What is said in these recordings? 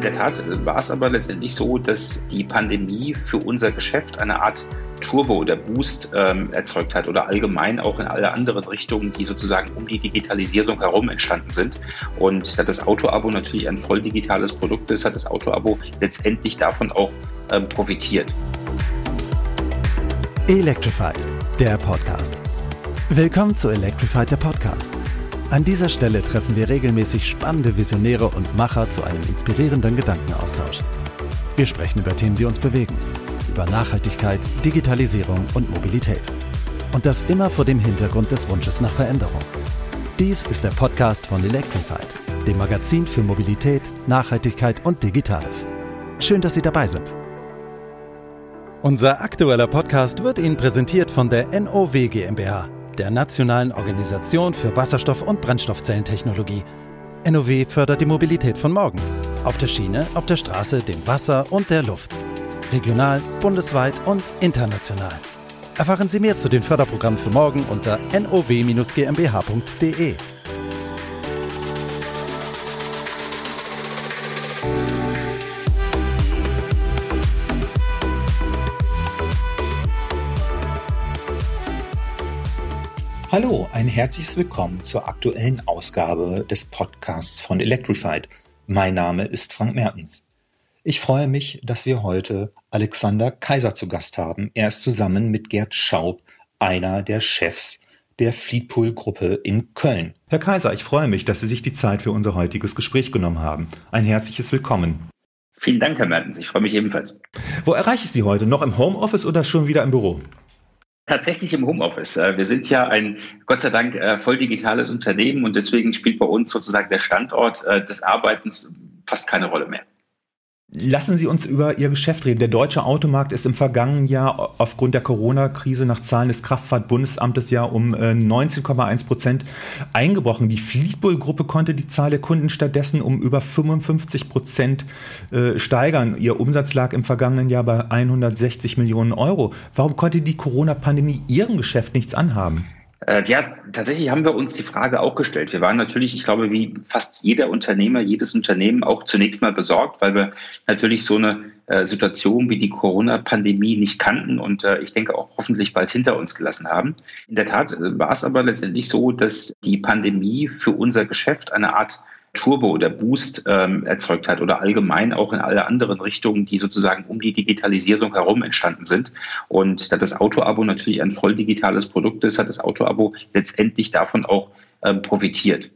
In der Tat war es aber letztendlich so, dass die Pandemie für unser Geschäft eine Art Turbo oder Boost ähm, erzeugt hat oder allgemein auch in alle anderen Richtungen, die sozusagen um die Digitalisierung herum entstanden sind. Und da das Auto-Abo natürlich ein voll digitales Produkt ist, hat das Auto-Abo letztendlich davon auch ähm, profitiert. Electrified, der Podcast. Willkommen zu Electrified, der Podcast. An dieser Stelle treffen wir regelmäßig spannende Visionäre und Macher zu einem inspirierenden Gedankenaustausch. Wir sprechen über Themen, die uns bewegen, über Nachhaltigkeit, Digitalisierung und Mobilität. Und das immer vor dem Hintergrund des Wunsches nach Veränderung. Dies ist der Podcast von Electrified, dem Magazin für Mobilität, Nachhaltigkeit und Digitales. Schön, dass Sie dabei sind. Unser aktueller Podcast wird Ihnen präsentiert von der NOW GmbH der Nationalen Organisation für Wasserstoff- und Brennstoffzellentechnologie. NOW fördert die Mobilität von morgen. Auf der Schiene, auf der Straße, dem Wasser und der Luft. Regional, bundesweit und international. Erfahren Sie mehr zu den Förderprogrammen für morgen unter now-gmbh.de. Hallo, ein herzliches Willkommen zur aktuellen Ausgabe des Podcasts von Electrified. Mein Name ist Frank Mertens. Ich freue mich, dass wir heute Alexander Kaiser zu Gast haben. Er ist zusammen mit Gerd Schaub einer der Chefs der Fleetpool-Gruppe in Köln. Herr Kaiser, ich freue mich, dass Sie sich die Zeit für unser heutiges Gespräch genommen haben. Ein herzliches Willkommen. Vielen Dank, Herr Mertens. Ich freue mich ebenfalls. Wo erreiche ich Sie heute? Noch im Homeoffice oder schon wieder im Büro? Tatsächlich im Homeoffice. Äh, wir sind ja ein, Gott sei Dank, äh, voll digitales Unternehmen und deswegen spielt bei uns sozusagen der Standort äh, des Arbeitens fast keine Rolle mehr. Lassen Sie uns über Ihr Geschäft reden. Der deutsche Automarkt ist im vergangenen Jahr aufgrund der Corona-Krise nach Zahlen des Kraftfahrtbundesamtes ja um 19,1 Prozent eingebrochen. Die Fleetbull-Gruppe konnte die Zahl der Kunden stattdessen um über 55 Prozent steigern. Ihr Umsatz lag im vergangenen Jahr bei 160 Millionen Euro. Warum konnte die Corona-Pandemie Ihrem Geschäft nichts anhaben? Äh, ja, tatsächlich haben wir uns die Frage auch gestellt. Wir waren natürlich, ich glaube, wie fast jeder Unternehmer, jedes Unternehmen auch zunächst mal besorgt, weil wir natürlich so eine äh, Situation wie die Corona-Pandemie nicht kannten und äh, ich denke auch hoffentlich bald hinter uns gelassen haben. In der Tat war es aber letztendlich so, dass die Pandemie für unser Geschäft eine Art Turbo oder Boost ähm, erzeugt hat oder allgemein auch in alle anderen Richtungen, die sozusagen um die Digitalisierung herum entstanden sind. Und da das Auto-Abo natürlich ein voll digitales Produkt ist, hat das Auto-Abo letztendlich davon auch ähm, profitiert.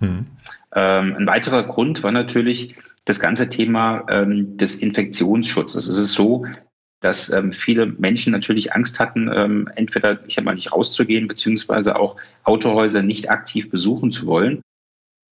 Mhm. Ähm, ein weiterer Grund war natürlich das ganze Thema ähm, des Infektionsschutzes. Es ist so, dass ähm, viele Menschen natürlich Angst hatten, ähm, entweder, ich sag mal, nicht rauszugehen, beziehungsweise auch Autohäuser nicht aktiv besuchen zu wollen.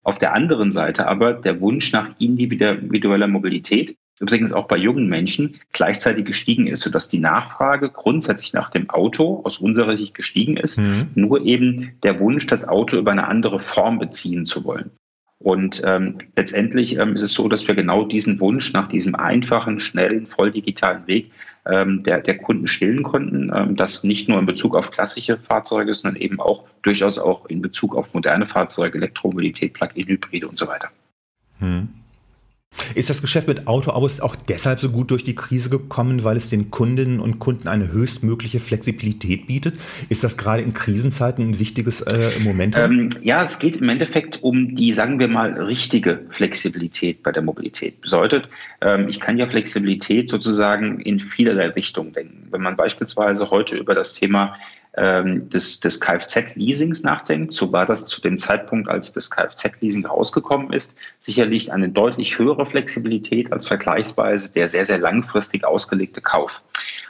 Auf der anderen Seite aber der Wunsch nach individueller Mobilität, übrigens auch bei jungen Menschen, gleichzeitig gestiegen ist, sodass die Nachfrage grundsätzlich nach dem Auto aus unserer Sicht gestiegen ist, mhm. nur eben der Wunsch, das Auto über eine andere Form beziehen zu wollen. Und ähm, letztendlich ähm, ist es so, dass wir genau diesen Wunsch nach diesem einfachen, schnellen, voll digitalen Weg der, der Kunden stillen konnten. Ähm, das nicht nur in Bezug auf klassische Fahrzeuge, sondern eben auch durchaus auch in Bezug auf moderne Fahrzeuge, Elektromobilität, Plug-in-Hybride und so weiter. Hm. Ist das Geschäft mit Autoabos auch deshalb so gut durch die Krise gekommen, weil es den Kundinnen und Kunden eine höchstmögliche Flexibilität bietet? Ist das gerade in Krisenzeiten ein wichtiges äh, Moment? Ähm, ja, es geht im Endeffekt um die, sagen wir mal, richtige Flexibilität bei der Mobilität. Bedeutet, ähm, ich kann ja Flexibilität sozusagen in vielerlei Richtungen denken. Wenn man beispielsweise heute über das Thema ähm, des, des Kfz-Leasings nachdenkt, so war das zu dem Zeitpunkt, als das Kfz-Leasing rausgekommen ist, sicherlich eine deutlich höhere Flexibilität als vergleichsweise der sehr, sehr langfristig ausgelegte Kauf.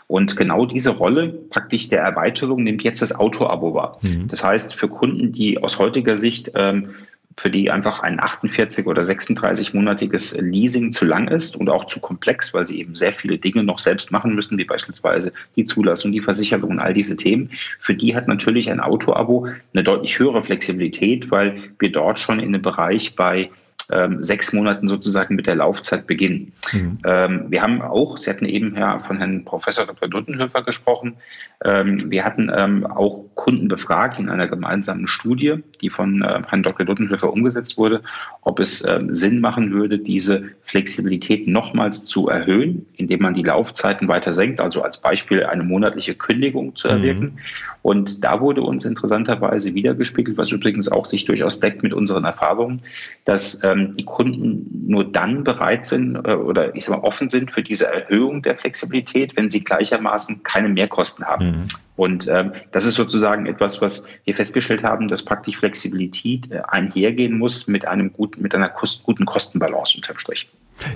Und genau diese Rolle praktisch der Erweiterung nimmt jetzt das Auto-Abo wahr. Mhm. Das heißt, für Kunden, die aus heutiger Sicht ähm, für die einfach ein 48 oder 36-monatiges Leasing zu lang ist und auch zu komplex, weil sie eben sehr viele Dinge noch selbst machen müssen, wie beispielsweise die Zulassung, die Versicherung und all diese Themen. Für die hat natürlich ein Auto-Abo eine deutlich höhere Flexibilität, weil wir dort schon in einem Bereich bei ähm, sechs Monaten sozusagen mit der Laufzeit beginnen. Mhm. Ähm, wir haben auch, Sie hatten eben ja von Herrn Professor Dr. Duttenhöfer gesprochen, ähm, wir hatten ähm, auch Kunden befragt in einer gemeinsamen Studie, die von äh, Herrn Dr. Duttenhöfer umgesetzt wurde, ob es ähm, Sinn machen würde, diese Flexibilität nochmals zu erhöhen, indem man die Laufzeiten weiter senkt, also als Beispiel eine monatliche Kündigung zu erwirken. Mhm. Und da wurde uns interessanterweise wiedergespiegelt, was übrigens auch sich durchaus deckt mit unseren Erfahrungen, dass ähm, die Kunden nur dann bereit sind äh, oder ich sag mal offen sind für diese Erhöhung der Flexibilität, wenn sie gleichermaßen keine Mehrkosten haben. Mhm. Und ähm, das ist sozusagen etwas, was wir festgestellt haben, dass praktisch Flexibilität äh, einhergehen muss mit einem guten, mit einer kost guten Kostenbalance unterm Strich.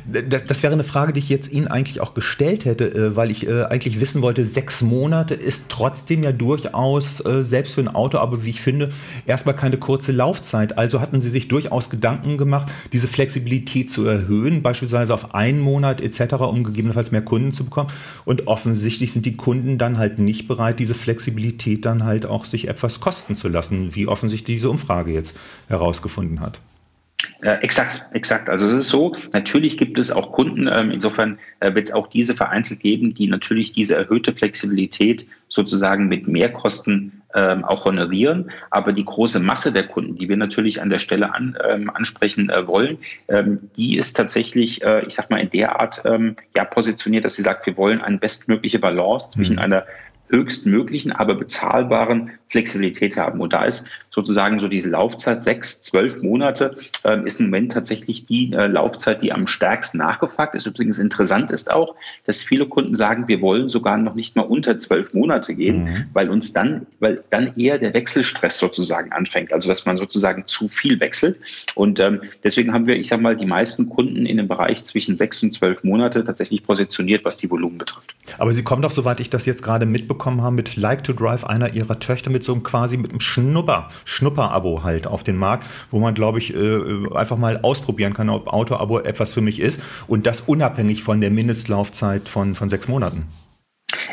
Das, das, wäre eine Frage, die ich jetzt Ihnen eigentlich auch gestellt hätte, äh, weil ich äh, eigentlich wissen wollte, sechs Monate ist trotzdem ja durchaus, äh, selbst für ein Auto, aber wie ich finde, erstmal keine kurze Laufzeit. Also hatten Sie sich durchaus Gedanken gemacht, diese Flexibilität zu erhöhen, beispielsweise auf einen Monat etc., um gegebenenfalls mehr Kunden zu bekommen. Und offensichtlich sind die Kunden dann halt nicht bereit, diese Flexibilität dann halt auch sich etwas kosten zu lassen, wie offensichtlich diese Umfrage jetzt herausgefunden hat. Äh, exakt, exakt. Also es ist so, natürlich gibt es auch Kunden, ähm, insofern äh, wird es auch diese vereinzelt geben, die natürlich diese erhöhte Flexibilität sozusagen mit Mehrkosten ähm, auch honorieren. Aber die große Masse der Kunden, die wir natürlich an der Stelle an, ähm, ansprechen äh, wollen, ähm, die ist tatsächlich, äh, ich sag mal, in der Art ähm, ja positioniert, dass sie sagt, wir wollen eine bestmögliche Balance zwischen mhm. einer höchstmöglichen, aber bezahlbaren Flexibilität haben. Und da ist sozusagen so diese Laufzeit sechs, zwölf Monate äh, ist im Moment tatsächlich die äh, Laufzeit, die am stärksten nachgefragt ist. Übrigens interessant ist auch, dass viele Kunden sagen, wir wollen sogar noch nicht mal unter zwölf Monate gehen, mhm. weil uns dann, weil dann eher der Wechselstress sozusagen anfängt. Also dass man sozusagen zu viel wechselt. Und ähm, deswegen haben wir, ich sage mal, die meisten Kunden in dem Bereich zwischen sechs und zwölf Monate tatsächlich positioniert, was die Volumen betrifft. Aber Sie kommen doch, soweit ich das jetzt gerade mitbekommen habe, mit Like to Drive einer Ihrer Töchter mit so einem quasi mit einem Schnupper, Schnupper-Abo halt auf den Markt, wo man, glaube ich, äh, einfach mal ausprobieren kann, ob Auto-Abo etwas für mich ist und das unabhängig von der Mindestlaufzeit von, von sechs Monaten.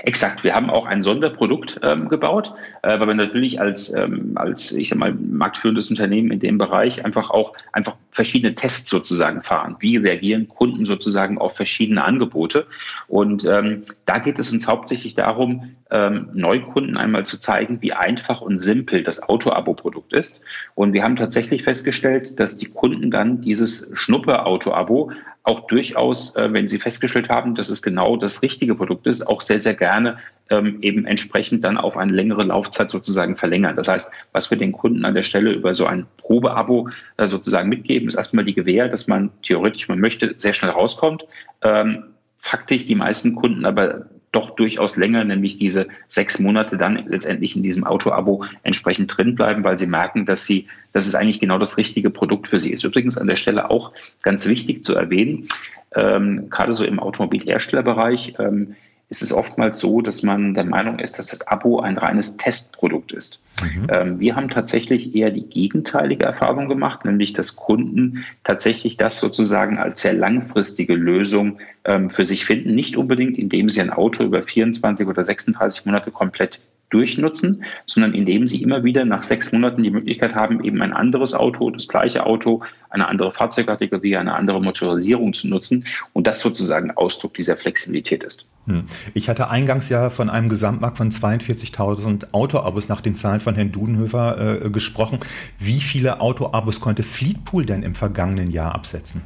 Exakt. Wir haben auch ein Sonderprodukt ähm, gebaut, äh, weil wir natürlich als, ähm, als, ich sag mal, marktführendes Unternehmen in dem Bereich einfach auch einfach verschiedene Tests sozusagen fahren. Wie reagieren Kunden sozusagen auf verschiedene Angebote? Und ähm, da geht es uns hauptsächlich darum, ähm, Neukunden einmal zu zeigen, wie einfach und simpel das Auto-Abo-Produkt ist. Und wir haben tatsächlich festgestellt, dass die Kunden dann dieses Schnuppe-Auto-Abo auch durchaus, äh, wenn sie festgestellt haben, dass es genau das richtige Produkt ist, auch sehr, sehr gerne ähm, eben entsprechend dann auf eine längere Laufzeit sozusagen verlängern. Das heißt, was wir den Kunden an der Stelle über so ein Probeabo äh, sozusagen mitgeben, ist erstmal die Gewähr, dass man theoretisch, man möchte, sehr schnell rauskommt. Ähm, faktisch die meisten Kunden aber doch durchaus länger, nämlich diese sechs Monate dann letztendlich in diesem Auto-Abo entsprechend drin bleiben, weil sie merken, dass sie, dass es eigentlich genau das richtige Produkt für sie ist. Übrigens an der Stelle auch ganz wichtig zu erwähnen, ähm, gerade so im Automobilherstellerbereich, ähm, ist es oftmals so, dass man der Meinung ist, dass das Abo ein reines Testprodukt ist. Mhm. Ähm, wir haben tatsächlich eher die gegenteilige Erfahrung gemacht, nämlich dass Kunden tatsächlich das sozusagen als sehr langfristige Lösung ähm, für sich finden. Nicht unbedingt, indem sie ein Auto über 24 oder 36 Monate komplett durchnutzen, sondern indem sie immer wieder nach sechs Monaten die Möglichkeit haben, eben ein anderes Auto, das gleiche Auto, eine andere Fahrzeugkategorie, eine andere Motorisierung zu nutzen und das sozusagen Ausdruck dieser Flexibilität ist. Hm. Ich hatte eingangs ja von einem Gesamtmarkt von 42.000 Autoabos nach den Zahlen von Herrn Dudenhöfer äh, gesprochen. Wie viele Autoabos konnte Fleetpool denn im vergangenen Jahr absetzen?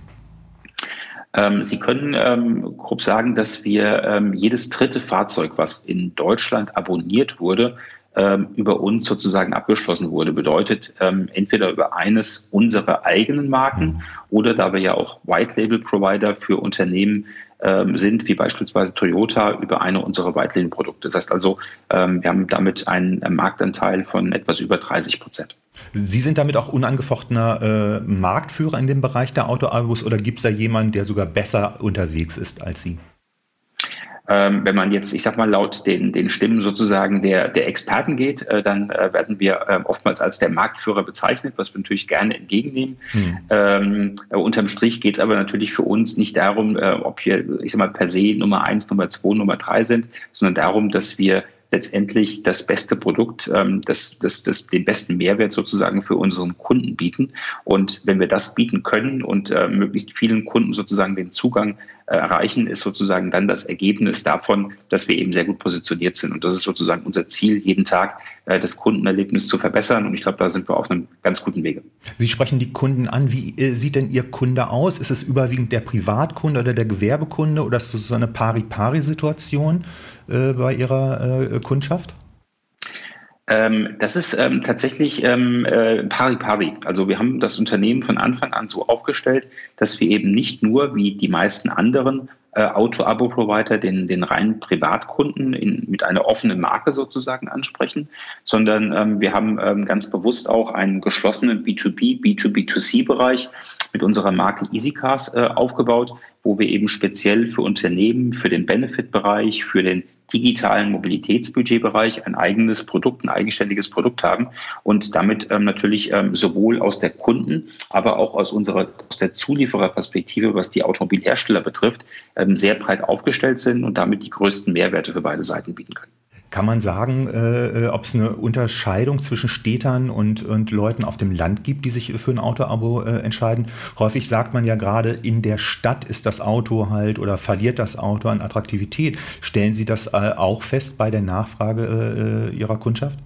Ähm, Sie können ähm, grob sagen, dass wir ähm, jedes dritte Fahrzeug, was in Deutschland abonniert wurde, ähm, über uns sozusagen abgeschlossen wurde. Bedeutet ähm, entweder über eines unserer eigenen Marken mhm. oder da wir ja auch White Label Provider für Unternehmen sind, wie beispielsweise Toyota, über eine unserer White Label Produkte. Das heißt also, ähm, wir haben damit einen Marktanteil von etwas über 30 Prozent. Sie sind damit auch unangefochtener äh, Marktführer in dem Bereich der Autoabos oder gibt es da jemanden, der sogar besser unterwegs ist als Sie? Ähm, wenn man jetzt, ich sag mal, laut den, den Stimmen sozusagen der, der Experten geht, äh, dann äh, werden wir äh, oftmals als der Marktführer bezeichnet, was wir natürlich gerne entgegennehmen. Hm. Ähm, unterm Strich geht es aber natürlich für uns nicht darum, äh, ob wir, ich sag mal, per se Nummer eins, Nummer zwei, Nummer drei sind, sondern darum, dass wir letztendlich das beste Produkt, ähm, das, das, das, den besten Mehrwert sozusagen für unseren Kunden bieten. Und wenn wir das bieten können und äh, möglichst vielen Kunden sozusagen den Zugang äh, erreichen, ist sozusagen dann das Ergebnis davon, dass wir eben sehr gut positioniert sind. Und das ist sozusagen unser Ziel, jeden Tag äh, das Kundenerlebnis zu verbessern. Und ich glaube, da sind wir auf einem ganz guten Wege. Sie sprechen die Kunden an. Wie äh, sieht denn Ihr Kunde aus? Ist es überwiegend der Privatkunde oder der Gewerbekunde oder ist es so eine Pari-Pari-Situation äh, bei Ihrer äh, Kundschaft? Ähm, das ist ähm, tatsächlich ähm, äh, pari pari. Also wir haben das Unternehmen von Anfang an so aufgestellt, dass wir eben nicht nur wie die meisten anderen äh, Auto-Abo-Provider den, den reinen Privatkunden in, mit einer offenen Marke sozusagen ansprechen, sondern ähm, wir haben ähm, ganz bewusst auch einen geschlossenen B2B, B2B2C-Bereich mit unserer Marke EasyCars äh, aufgebaut, wo wir eben speziell für Unternehmen, für den Benefit-Bereich, für den digitalen Mobilitätsbudgetbereich ein eigenes Produkt, ein eigenständiges Produkt haben und damit ähm, natürlich ähm, sowohl aus der Kunden, aber auch aus unserer, aus der Zuliefererperspektive, was die Automobilhersteller betrifft, ähm, sehr breit aufgestellt sind und damit die größten Mehrwerte für beide Seiten bieten können. Kann man sagen, äh, äh, ob es eine Unterscheidung zwischen Städtern und, und Leuten auf dem Land gibt, die sich für ein Autoabo äh, entscheiden? Häufig sagt man ja gerade, in der Stadt ist das Auto halt oder verliert das Auto an Attraktivität. Stellen Sie das äh, auch fest bei der Nachfrage äh, Ihrer Kundschaft?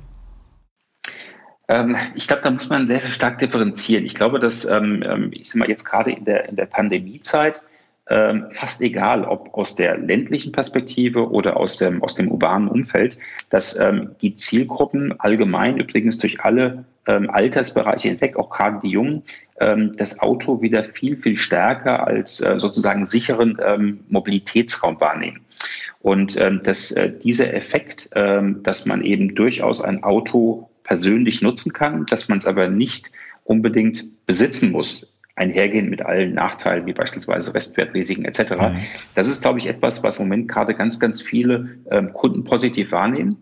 Ähm, ich glaube, da muss man sehr, sehr stark differenzieren. Ich glaube, dass, ähm, ähm ich sag mal, jetzt gerade in der, in der Pandemiezeit, ähm, fast egal, ob aus der ländlichen Perspektive oder aus dem, aus dem urbanen Umfeld, dass ähm, die Zielgruppen allgemein übrigens durch alle ähm, Altersbereiche hinweg, auch gerade die Jungen, ähm, das Auto wieder viel, viel stärker als äh, sozusagen sicheren ähm, Mobilitätsraum wahrnehmen. Und ähm, dass äh, dieser Effekt, ähm, dass man eben durchaus ein Auto persönlich nutzen kann, dass man es aber nicht unbedingt besitzen muss, einhergehen mit allen Nachteilen, wie beispielsweise Restwertrisiken etc. Mhm. Das ist, glaube ich, etwas, was im Moment gerade ganz, ganz viele ähm, Kunden positiv wahrnehmen.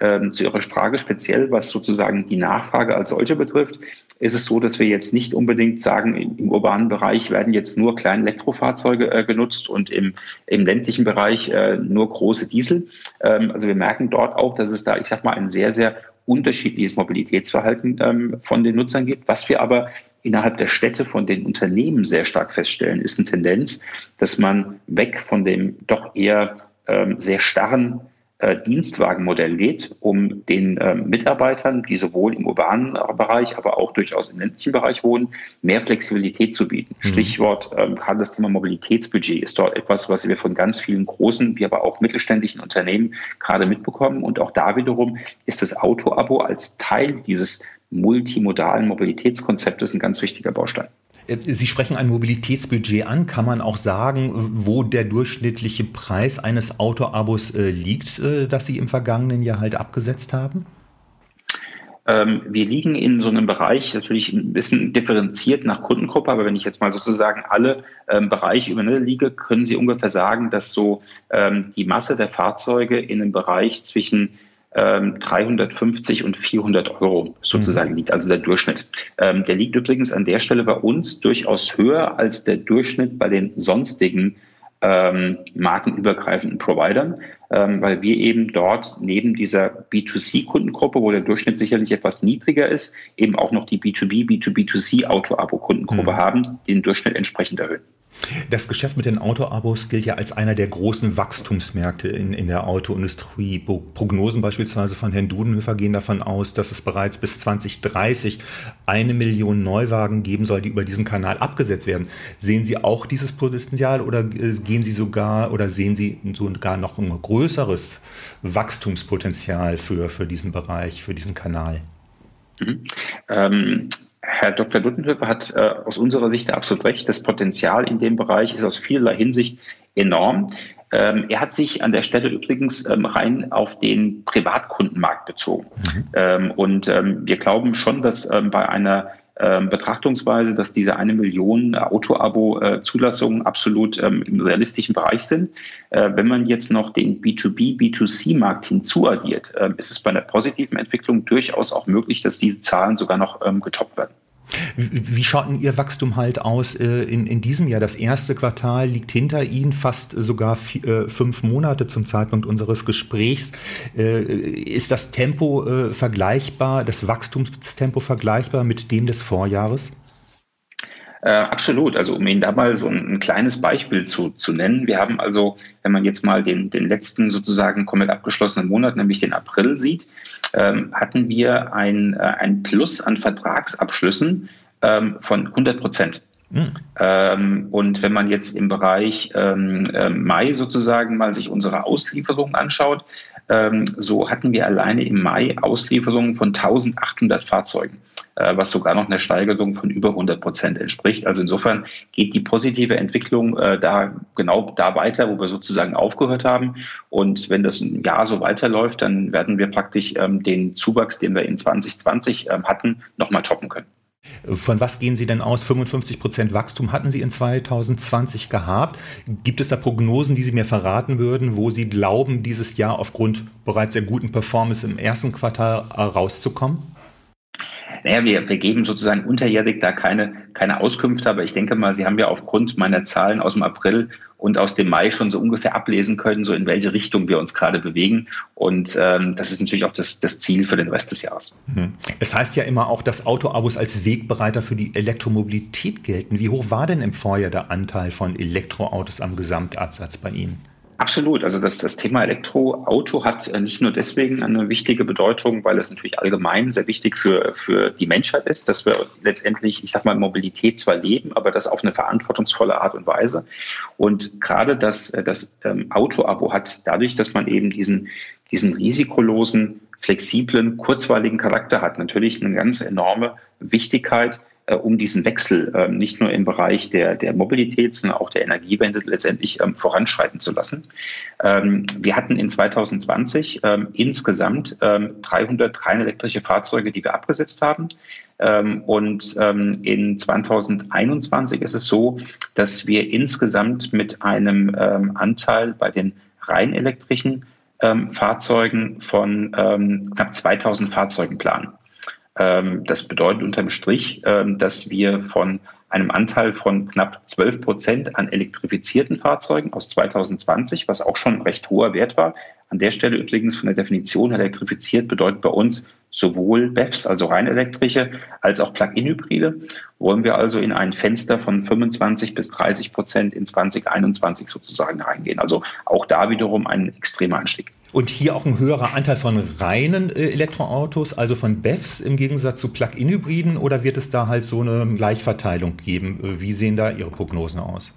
Ähm, zu Ihrer Frage speziell, was sozusagen die Nachfrage als solche betrifft, ist es so, dass wir jetzt nicht unbedingt sagen, im urbanen Bereich werden jetzt nur kleine Elektrofahrzeuge äh, genutzt und im, im ländlichen Bereich äh, nur große Diesel. Ähm, also wir merken dort auch, dass es da, ich sag mal, ein sehr, sehr unterschiedliches Mobilitätsverhalten ähm, von den Nutzern gibt. Was wir aber innerhalb der Städte von den Unternehmen sehr stark feststellen, ist eine Tendenz, dass man weg von dem doch eher ähm, sehr starren äh, Dienstwagenmodell geht, um den ähm, Mitarbeitern, die sowohl im urbanen Bereich, aber auch durchaus im ländlichen Bereich wohnen, mehr Flexibilität zu bieten. Mhm. Stichwort, ähm, gerade das Thema Mobilitätsbudget ist dort etwas, was wir von ganz vielen großen, wie aber auch mittelständischen Unternehmen gerade mitbekommen. Und auch da wiederum ist das Auto-Abo als Teil dieses multimodalen Mobilitätskonzeptes ein ganz wichtiger Baustein. Äh, Sie sprechen ein Mobilitätsbudget an. Kann man auch sagen, wo der durchschnittliche Preis eines Autoabos äh, liegt, äh, das Sie im vergangenen Jahr halt abgesetzt haben? Ähm, wir liegen in so einem Bereich natürlich ein bisschen differenziert nach Kundengruppe, aber wenn ich jetzt mal sozusagen alle ähm, Bereiche übereinander liege, können Sie ungefähr sagen, dass so ähm, die Masse der Fahrzeuge in einem Bereich zwischen 350 ähm, und 400 Euro sozusagen mhm. liegt, also der Durchschnitt. Ähm, der liegt übrigens an der Stelle bei uns durchaus höher als der Durchschnitt bei den sonstigen ähm, markenübergreifenden Providern, ähm, weil wir eben dort neben dieser B2C-Kundengruppe, wo der Durchschnitt sicherlich etwas niedriger ist, eben auch noch die B2B, B2B2C Auto-Abo-Kundengruppe mhm. haben, die den Durchschnitt entsprechend erhöhen. Das Geschäft mit den Autoabos gilt ja als einer der großen Wachstumsmärkte in, in der Autoindustrie. Prognosen beispielsweise von Herrn Dudenhöfer gehen davon aus, dass es bereits bis 2030 eine Million Neuwagen geben soll, die über diesen Kanal abgesetzt werden. Sehen Sie auch dieses Potenzial oder äh, gehen Sie sogar oder sehen Sie sogar noch ein größeres Wachstumspotenzial für, für diesen Bereich, für diesen Kanal? Mhm. Ähm, Herr Dr. Duttenhöfer hat äh, aus unserer Sicht absolut recht. Das Potenzial in dem Bereich ist aus vielerlei Hinsicht enorm. Ähm, er hat sich an der Stelle übrigens ähm, rein auf den Privatkundenmarkt bezogen. Mhm. Ähm, und ähm, wir glauben schon, dass ähm, bei einer Betrachtungsweise, dass diese eine Million Auto-Abo-Zulassungen absolut ähm, im realistischen Bereich sind. Äh, wenn man jetzt noch den B2B, B2C-Markt hinzuaddiert, äh, ist es bei einer positiven Entwicklung durchaus auch möglich, dass diese Zahlen sogar noch ähm, getoppt werden. Wie schaut denn Ihr Wachstum halt aus äh, in, in diesem Jahr? Das erste Quartal liegt hinter Ihnen, fast sogar vier, äh, fünf Monate zum Zeitpunkt unseres Gesprächs. Äh, ist das Tempo vergleichbar, das Wachstumstempo vergleichbar mit dem des Vorjahres? Äh, absolut. Also um Ihnen da mal so ein, ein, kleines Beispiel zu, zu nennen. Wir haben also, wenn man jetzt mal den, den letzten sozusagen komplett abgeschlossenen Monat, nämlich den April sieht, ähm, hatten wir ein, äh, ein Plus an Vertragsabschlüssen ähm, von 100 Prozent. Mhm. Ähm, und wenn man jetzt im Bereich ähm, äh, Mai sozusagen mal sich unsere Auslieferungen anschaut, so hatten wir alleine im Mai Auslieferungen von 1800 Fahrzeugen. Äh, was sogar noch einer Steigerung von über 100 Prozent entspricht. Also insofern geht die positive Entwicklung äh, da genau da weiter, wo wir sozusagen aufgehört haben. Und wenn das ein Jahr so weiterläuft, dann werden wir praktisch ähm, den Zuwachs, den wir in 2020 ähm, hatten, nochmal toppen können. Von was gehen Sie denn aus? 55 Prozent Wachstum hatten Sie in 2020 gehabt. Gibt es da Prognosen, die Sie mir verraten würden, wo Sie glauben, dieses Jahr aufgrund bereits der guten Performance im ersten Quartal äh, rauszukommen? Naja, wir, wir geben sozusagen unterjährig da keine, keine Auskünfte, aber ich denke mal, Sie haben ja aufgrund meiner Zahlen aus dem April und aus dem Mai schon so ungefähr ablesen können, so in welche Richtung wir uns gerade bewegen. Und ähm, das ist natürlich auch das, das Ziel für den Rest des Jahres. Mhm. Es heißt ja immer auch, dass Autoabos als Wegbereiter für die Elektromobilität gelten. Wie hoch war denn im Vorjahr der Anteil von Elektroautos am Gesamtabsatz bei Ihnen? Absolut. Also das, das Thema Elektroauto hat äh, nicht nur deswegen eine wichtige Bedeutung, weil es natürlich allgemein sehr wichtig für, für die Menschheit ist, dass wir letztendlich, ich sag mal, Mobilität zwar leben, aber das auf eine verantwortungsvolle Art und Weise. Und gerade das, äh, das ähm, Auto-Abo hat dadurch, dass man eben diesen, diesen risikolosen, flexiblen, kurzweiligen Charakter hat, natürlich eine ganz enorme Wichtigkeit um diesen Wechsel äh, nicht nur im Bereich der, der Mobilität, sondern auch der Energiewende letztendlich ähm, voranschreiten zu lassen. Ähm, wir hatten in 2020 ähm, insgesamt ähm, 300 rein elektrische Fahrzeuge, die wir abgesetzt haben. Ähm, und ähm, in 2021 ist es so, dass wir insgesamt mit einem ähm, Anteil bei den rein elektrischen ähm, Fahrzeugen von ähm, knapp 2000 Fahrzeugen planen. Ähm, das bedeutet unterm Strich, ähm, dass wir von einem Anteil von knapp 12 Prozent an elektrifizierten Fahrzeugen aus 2020, was auch schon ein recht hoher Wert war. An der Stelle übrigens von der Definition elektrifiziert bedeutet bei uns sowohl BEVs, also rein elektrische, als auch Plug-in-Hybride. Wollen wir also in ein Fenster von 25 bis 30 Prozent in 2021 sozusagen reingehen. Also auch da wiederum ein extremer Anstieg. Und hier auch ein höherer Anteil von reinen äh, Elektroautos, also von BEVs im Gegensatz zu Plug-in-Hybriden, oder wird es da halt so eine Gleichverteilung geben? Äh, wie sehen da Ihre Prognosen aus?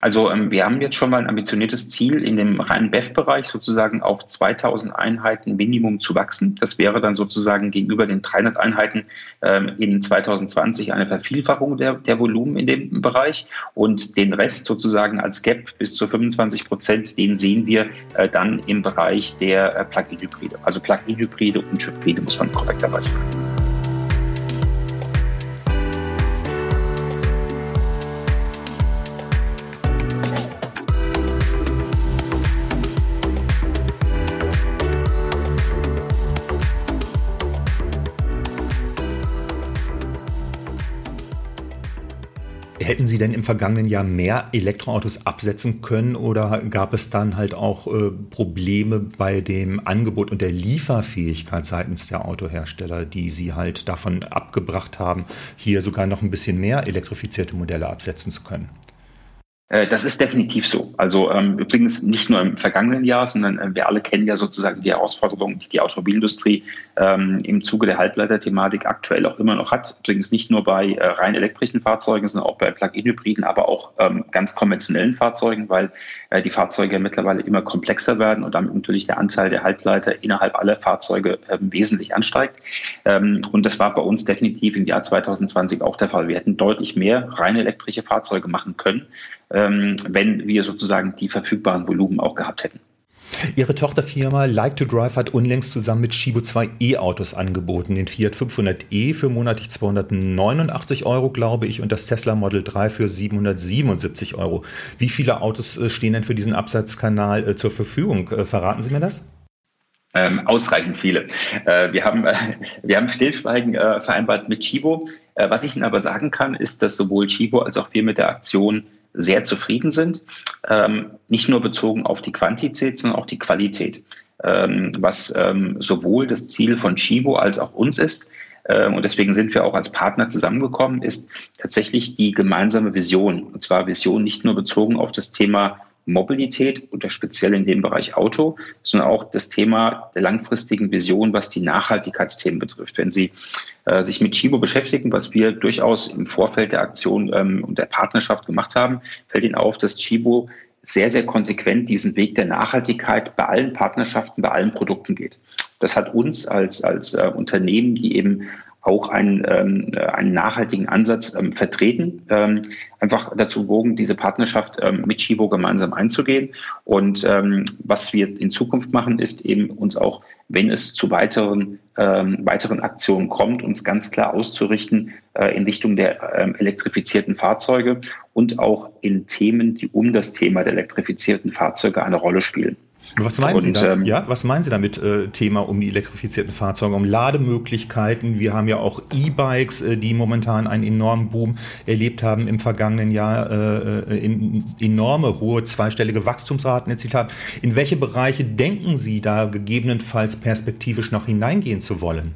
Also ähm, wir haben jetzt schon mal ein ambitioniertes Ziel, in dem reinen BEF-Bereich sozusagen auf 2000 Einheiten Minimum zu wachsen. Das wäre dann sozusagen gegenüber den 300 Einheiten ähm, in 2020 eine Vervielfachung der, der Volumen in dem Bereich. Und den Rest sozusagen als Gap bis zu 25 Prozent, den sehen wir äh, dann im Bereich der äh, Plug-in-Hybride. Also Plug-in-Hybride und Hybride muss man korrekterweise sagen. Sie denn im vergangenen Jahr mehr Elektroautos absetzen können oder gab es dann halt auch äh, Probleme bei dem Angebot und der Lieferfähigkeit seitens der Autohersteller, die Sie halt davon abgebracht haben, hier sogar noch ein bisschen mehr elektrifizierte Modelle absetzen zu können? Äh, das ist definitiv so. Also ähm, übrigens nicht nur im vergangenen Jahr, sondern äh, wir alle kennen ja sozusagen die Herausforderungen, die die Automobilindustrie ähm, im Zuge der Halbleiterthematik aktuell auch immer noch hat. Übrigens nicht nur bei äh, rein elektrischen Fahrzeugen, sondern auch bei Plug-in-Hybriden, aber auch ähm, ganz konventionellen Fahrzeugen, weil äh, die Fahrzeuge mittlerweile immer komplexer werden und damit natürlich der Anteil der Halbleiter innerhalb aller Fahrzeuge ähm, wesentlich ansteigt. Ähm, und das war bei uns definitiv im Jahr 2020 auch der Fall. Wir hätten deutlich mehr rein elektrische Fahrzeuge machen können wenn wir sozusagen die verfügbaren Volumen auch gehabt hätten. Ihre Tochterfirma Like to Drive hat unlängst zusammen mit Shibo zwei E-Autos angeboten. Den Fiat 500e für monatlich 289 Euro, glaube ich, und das Tesla Model 3 für 777 Euro. Wie viele Autos äh, stehen denn für diesen Absatzkanal äh, zur Verfügung? Äh, verraten Sie mir das? Ähm, ausreichend viele. Äh, wir, haben, äh, wir haben Stillschweigen äh, vereinbart mit Chibo. Was ich Ihnen aber sagen kann, ist, dass sowohl Chibo als auch wir mit der Aktion sehr zufrieden sind. Ähm, nicht nur bezogen auf die Quantität, sondern auch die Qualität. Ähm, was ähm, sowohl das Ziel von Chibo als auch uns ist. Ähm, und deswegen sind wir auch als Partner zusammengekommen, ist tatsächlich die gemeinsame Vision. Und zwar Vision nicht nur bezogen auf das Thema Mobilität oder speziell in dem Bereich Auto, sondern auch das Thema der langfristigen Vision, was die Nachhaltigkeitsthemen betrifft. Wenn Sie äh, sich mit Chibo beschäftigen, was wir durchaus im Vorfeld der Aktion ähm, und der Partnerschaft gemacht haben, fällt Ihnen auf, dass Chibo sehr, sehr konsequent diesen Weg der Nachhaltigkeit bei allen Partnerschaften, bei allen Produkten geht. Das hat uns als, als äh, Unternehmen, die eben auch einen, ähm, einen nachhaltigen Ansatz ähm, vertreten, ähm, einfach dazu bewogen, diese Partnerschaft ähm, mit Chibo gemeinsam einzugehen. Und ähm, was wir in Zukunft machen, ist eben uns auch, wenn es zu weiteren, ähm, weiteren Aktionen kommt, uns ganz klar auszurichten äh, in Richtung der ähm, elektrifizierten Fahrzeuge und auch in Themen, die um das Thema der elektrifizierten Fahrzeuge eine Rolle spielen. Was meinen, und, Sie, da, ähm, ja, was meinen Sie damit, äh, Thema um die elektrifizierten Fahrzeuge, um Lademöglichkeiten? Wir haben ja auch E-Bikes, äh, die momentan einen enormen Boom erlebt haben im vergangenen Jahr, äh, äh in, enorme hohe zweistellige Wachstumsraten etc. In welche Bereiche denken Sie da gegebenenfalls perspektivisch noch hineingehen zu wollen?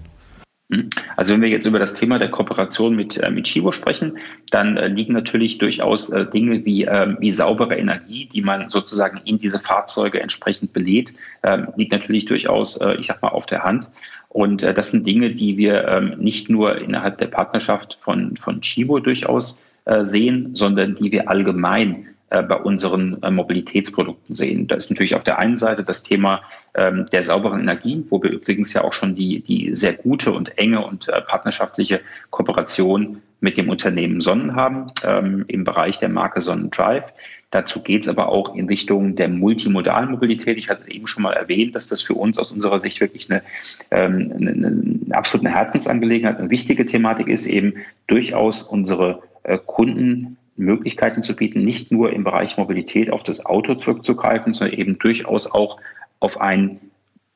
Also wenn wir jetzt über das Thema der Kooperation mit, äh, mit Chibo sprechen, dann äh, liegen natürlich durchaus äh, Dinge wie, äh, wie saubere Energie, die man sozusagen in diese Fahrzeuge entsprechend belädt, ähm, liegt natürlich durchaus, äh, ich sag mal, auf der Hand. Und äh, das sind Dinge, die wir ähm, nicht nur innerhalb der Partnerschaft von, von Chibo durchaus äh, sehen, sondern die wir allgemein bei unseren äh, Mobilitätsprodukten sehen. Da ist natürlich auf der einen Seite das Thema ähm, der sauberen Energie, wo wir übrigens ja auch schon die, die sehr gute und enge und äh, partnerschaftliche Kooperation mit dem Unternehmen Sonnen haben ähm, im Bereich der Marke Sonnendrive. Dazu geht es aber auch in Richtung der multimodalen Mobilität. Ich hatte es eben schon mal erwähnt, dass das für uns aus unserer Sicht wirklich eine, ähm, eine, eine absolute Herzensangelegenheit, eine wichtige Thematik ist, eben durchaus unsere äh, Kunden Möglichkeiten zu bieten, nicht nur im Bereich Mobilität auf das Auto zurückzugreifen, sondern eben durchaus auch auf ein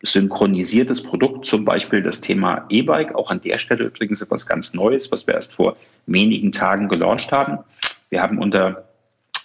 synchronisiertes Produkt, zum Beispiel das Thema E-Bike. Auch an der Stelle übrigens etwas ganz Neues, was wir erst vor wenigen Tagen gelauncht haben. Wir haben unter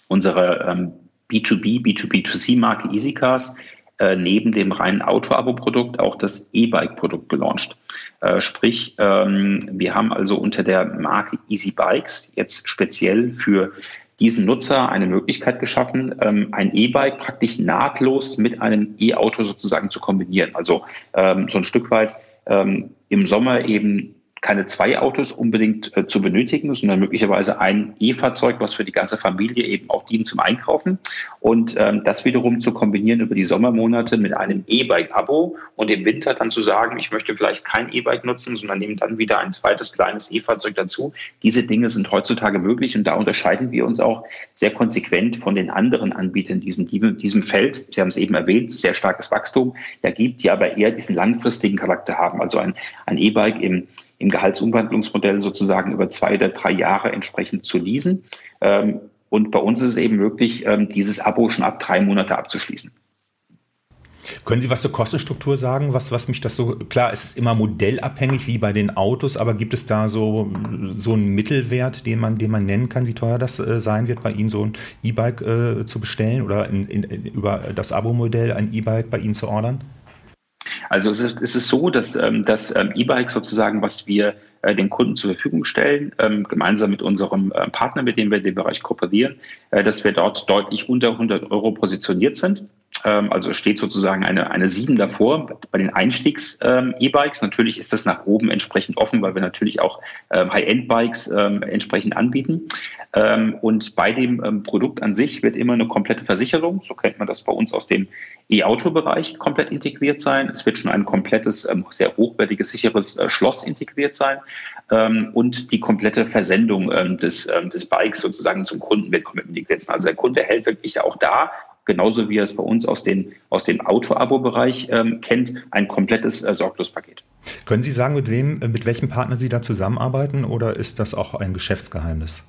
unserer ähm, B2B, B2B2C-Marke EasyCars äh, neben dem reinen Auto-Abo-Produkt auch das E-Bike-Produkt gelauncht. Äh, sprich, ähm, wir haben also unter der Marke Easy Bikes jetzt speziell für diesen Nutzer eine Möglichkeit geschaffen, ähm, ein E-Bike praktisch nahtlos mit einem E-Auto sozusagen zu kombinieren. Also ähm, so ein Stück weit ähm, im Sommer eben keine zwei Autos unbedingt äh, zu benötigen, sondern möglicherweise ein E-Fahrzeug, was für die ganze Familie eben auch dient zum Einkaufen. Und ähm, das wiederum zu kombinieren über die Sommermonate mit einem E-Bike-Abo und im Winter dann zu sagen, ich möchte vielleicht kein E-Bike nutzen, sondern nehme dann wieder ein zweites kleines E-Fahrzeug dazu. Diese Dinge sind heutzutage möglich und da unterscheiden wir uns auch sehr konsequent von den anderen Anbietern in diesem, diesem Feld. Sie haben es eben erwähnt, sehr starkes Wachstum ergibt, die aber eher diesen langfristigen Charakter haben. Also ein, ein E-Bike im im Gehaltsumwandlungsmodell sozusagen über zwei oder drei Jahre entsprechend zu leasen. Ähm, und bei uns ist es eben möglich, ähm, dieses Abo schon ab drei Monate abzuschließen. Können Sie was zur Kostenstruktur sagen? Was, was mich das so, klar, es ist immer modellabhängig wie bei den Autos, aber gibt es da so, so einen Mittelwert, den man, den man nennen kann, wie teuer das äh, sein wird, bei Ihnen so ein E-Bike äh, zu bestellen oder in, in, über das Abo-Modell ein E-Bike bei Ihnen zu ordern? Also es ist, es ist so, dass ähm, das ähm, E-Bike sozusagen, was wir äh, den Kunden zur Verfügung stellen, ähm, gemeinsam mit unserem äh, Partner, mit dem wir in dem Bereich kooperieren, äh, dass wir dort deutlich unter 100 Euro positioniert sind. Ähm, also steht sozusagen eine, eine 7 davor bei den Einstiegs-E-Bikes. Ähm, natürlich ist das nach oben entsprechend offen, weil wir natürlich auch ähm, High-End-Bikes entsprechend anbieten. Und bei dem Produkt an sich wird immer eine komplette Versicherung, so kennt man das bei uns aus dem E-Auto-Bereich, komplett integriert sein. Es wird schon ein komplettes, sehr hochwertiges, sicheres äh, Schloss integriert sein. und die komplette Versendung des, des Bikes sozusagen zum Kunden wird komplett integriert sein. Also der Kunde hält wirklich auch da genauso wie er es bei uns aus, den, aus dem Auto-Abo-Bereich ähm, kennt, ein komplettes äh, Sorglospaket. Können Sie sagen, mit wem, äh, mit welchem Partner Sie da zusammenarbeiten oder ist das auch ein Geschäftsgeheimnis?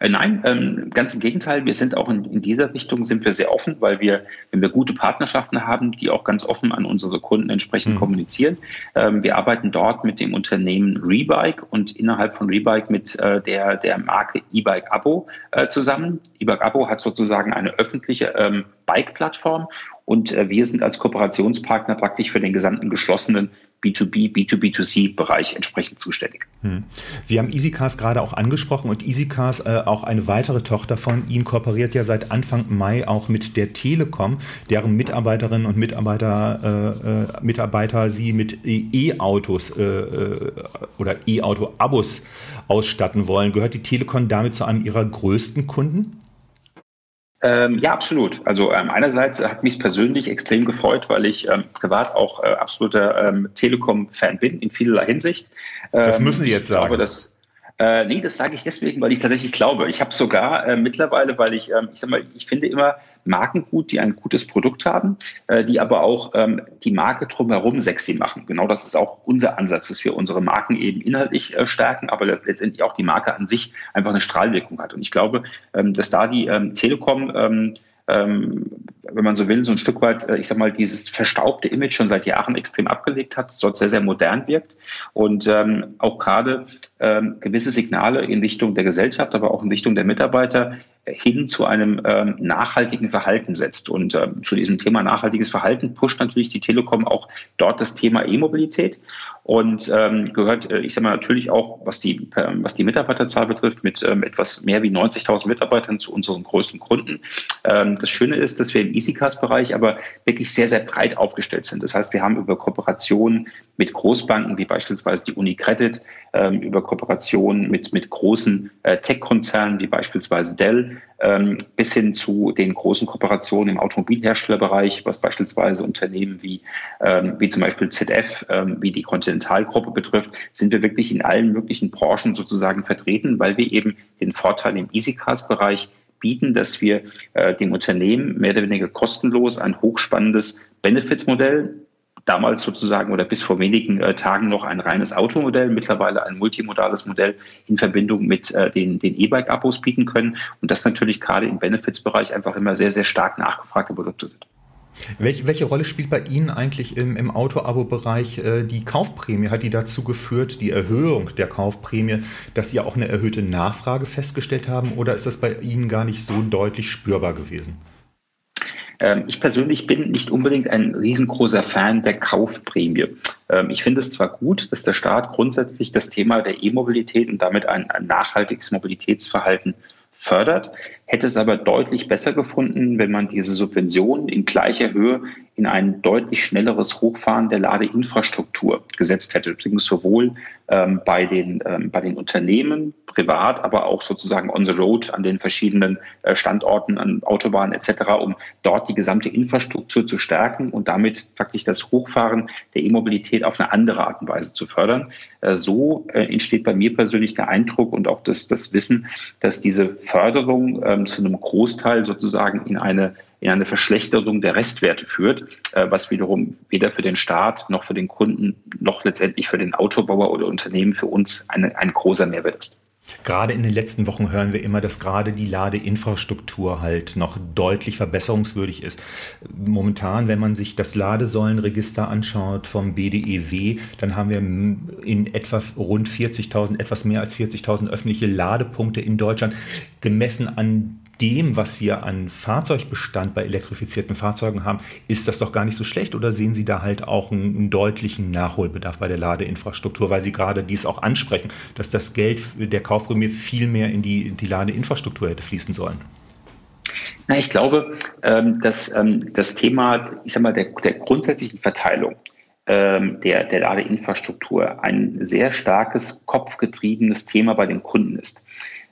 Äh, nein, ähm, ganz im Gegenteil. Wir sind auch in, in, dieser Richtung sind wir sehr offen, weil wir, wenn wir gute Partnerschaften haben, die auch ganz offen an unsere Kunden entsprechend mhm. kommunizieren. Ähm, wir arbeiten dort mit dem Unternehmen Rebike und innerhalb von Rebike mit äh, der, der Marke E-Bike Abo äh, zusammen. E-Bike Abo hat sozusagen eine öffentliche ähm, Bike-Plattform und äh, wir sind als Kooperationspartner praktisch für den gesamten geschlossenen B2B, B2B2C-Bereich entsprechend zuständig. Hm. Sie haben EasyCars gerade auch angesprochen und EasyCars, äh, auch eine weitere Tochter von Ihnen, kooperiert ja seit Anfang Mai auch mit der Telekom, deren Mitarbeiterinnen und Mitarbeiter, äh, äh Mitarbeiter Sie mit E-Autos äh, äh, oder E-Auto-Abos ausstatten wollen. Gehört die Telekom damit zu einem Ihrer größten Kunden? Ähm, ja, absolut. Also ähm, einerseits hat mich persönlich extrem gefreut, weil ich ähm, privat auch äh, absoluter ähm, Telekom-Fan bin in vielerlei Hinsicht. das müssen Sie jetzt sagen. Ich glaube, dass, äh, nee, das sage ich deswegen, weil ich tatsächlich glaube. Ich habe sogar äh, mittlerweile, weil ich, ähm, ich sag mal, ich finde immer Marken gut, die ein gutes Produkt haben, äh, die aber auch ähm, die Marke drumherum sexy machen. Genau das ist auch unser Ansatz, dass wir unsere Marken eben inhaltlich äh, stärken, aber letztendlich auch die Marke an sich einfach eine Strahlwirkung hat. Und ich glaube, ähm, dass da die ähm, Telekom ähm, wenn man so will, so ein Stück weit, äh, ich sag mal, dieses verstaubte Image schon seit Jahren extrem abgelegt hat, dort sehr, sehr modern wirkt und ähm, auch gerade ähm, gewisse Signale in Richtung der Gesellschaft, aber auch in Richtung der Mitarbeiter hin zu einem ähm, nachhaltigen Verhalten setzt. Und ähm, zu diesem Thema nachhaltiges Verhalten pusht natürlich die Telekom auch dort das Thema E-Mobilität und ähm, gehört, äh, ich sage mal natürlich auch, was die, äh, was die Mitarbeiterzahl betrifft, mit ähm, etwas mehr wie 90.000 Mitarbeitern zu unseren größten Kunden. Ähm, das Schöne ist, dass wir im EasyCast-Bereich aber wirklich sehr, sehr breit aufgestellt sind. Das heißt, wir haben über Kooperationen mit Großbanken wie beispielsweise die UniCredit, ähm, über Kooperationen mit, mit großen äh, Tech-Konzernen wie beispielsweise Dell, ähm, bis hin zu den großen Kooperationen im Automobilherstellerbereich, was beispielsweise Unternehmen wie, ähm, wie zum Beispiel ZF, ähm, wie die Continental-Gruppe betrifft, sind wir wirklich in allen möglichen Branchen sozusagen vertreten, weil wir eben den Vorteil im EasyCars-Bereich bieten, dass wir äh, dem Unternehmen mehr oder weniger kostenlos ein hochspannendes Benefits-Modell damals sozusagen oder bis vor wenigen äh, Tagen noch ein reines Automodell, mittlerweile ein multimodales Modell in Verbindung mit äh, den, E-Bike-Abos bieten können und das natürlich gerade im Benefits-Bereich einfach immer sehr, sehr stark nachgefragte Produkte sind. Welche, welche Rolle spielt bei Ihnen eigentlich im, im Auto-Abo-Bereich äh, die Kaufprämie? Hat die dazu geführt, die Erhöhung der Kaufprämie, dass Sie auch eine erhöhte Nachfrage festgestellt haben oder ist das bei Ihnen gar nicht so deutlich spürbar gewesen? Ähm, ich persönlich bin nicht unbedingt ein riesengroßer Fan der Kaufprämie. Ähm, ich finde es zwar gut, dass der Staat grundsätzlich das Thema der E-Mobilität und damit ein, ein nachhaltiges Mobilitätsverhalten fördert, hätte es aber deutlich besser gefunden, wenn man diese Subventionen in gleicher Höhe in ein deutlich schnelleres Hochfahren der Ladeinfrastruktur gesetzt hätte. Übrigens sowohl ähm, bei, den, ähm, bei den Unternehmen, privat, aber auch sozusagen on the road an den verschiedenen äh, Standorten, an Autobahnen etc., um dort die gesamte Infrastruktur zu stärken und damit praktisch das Hochfahren der E-Mobilität auf eine andere Art und Weise zu fördern. Äh, so äh, entsteht bei mir persönlich der Eindruck und auch das, das Wissen, dass diese Förderung ähm, zu einem Großteil sozusagen in eine in eine Verschlechterung der Restwerte führt, äh, was wiederum weder für den Staat noch für den Kunden noch letztendlich für den Autobauer oder Unternehmen für uns eine, ein großer Mehrwert ist. Gerade in den letzten Wochen hören wir immer, dass gerade die Ladeinfrastruktur halt noch deutlich verbesserungswürdig ist. Momentan, wenn man sich das Ladesäulenregister anschaut vom BDEW, dann haben wir in etwa rund 40.000, etwas mehr als 40.000 öffentliche Ladepunkte in Deutschland. Gemessen an dem, was wir an Fahrzeugbestand bei elektrifizierten Fahrzeugen haben, ist das doch gar nicht so schlecht oder sehen Sie da halt auch einen, einen deutlichen Nachholbedarf bei der Ladeinfrastruktur, weil Sie gerade dies auch ansprechen, dass das Geld der Kaufprämie viel mehr in die, in die Ladeinfrastruktur hätte fließen sollen? Na, ich glaube, ähm, dass ähm, das Thema, ich sag mal, der, der grundsätzlichen Verteilung ähm, der, der Ladeinfrastruktur ein sehr starkes kopfgetriebenes Thema bei den Kunden ist.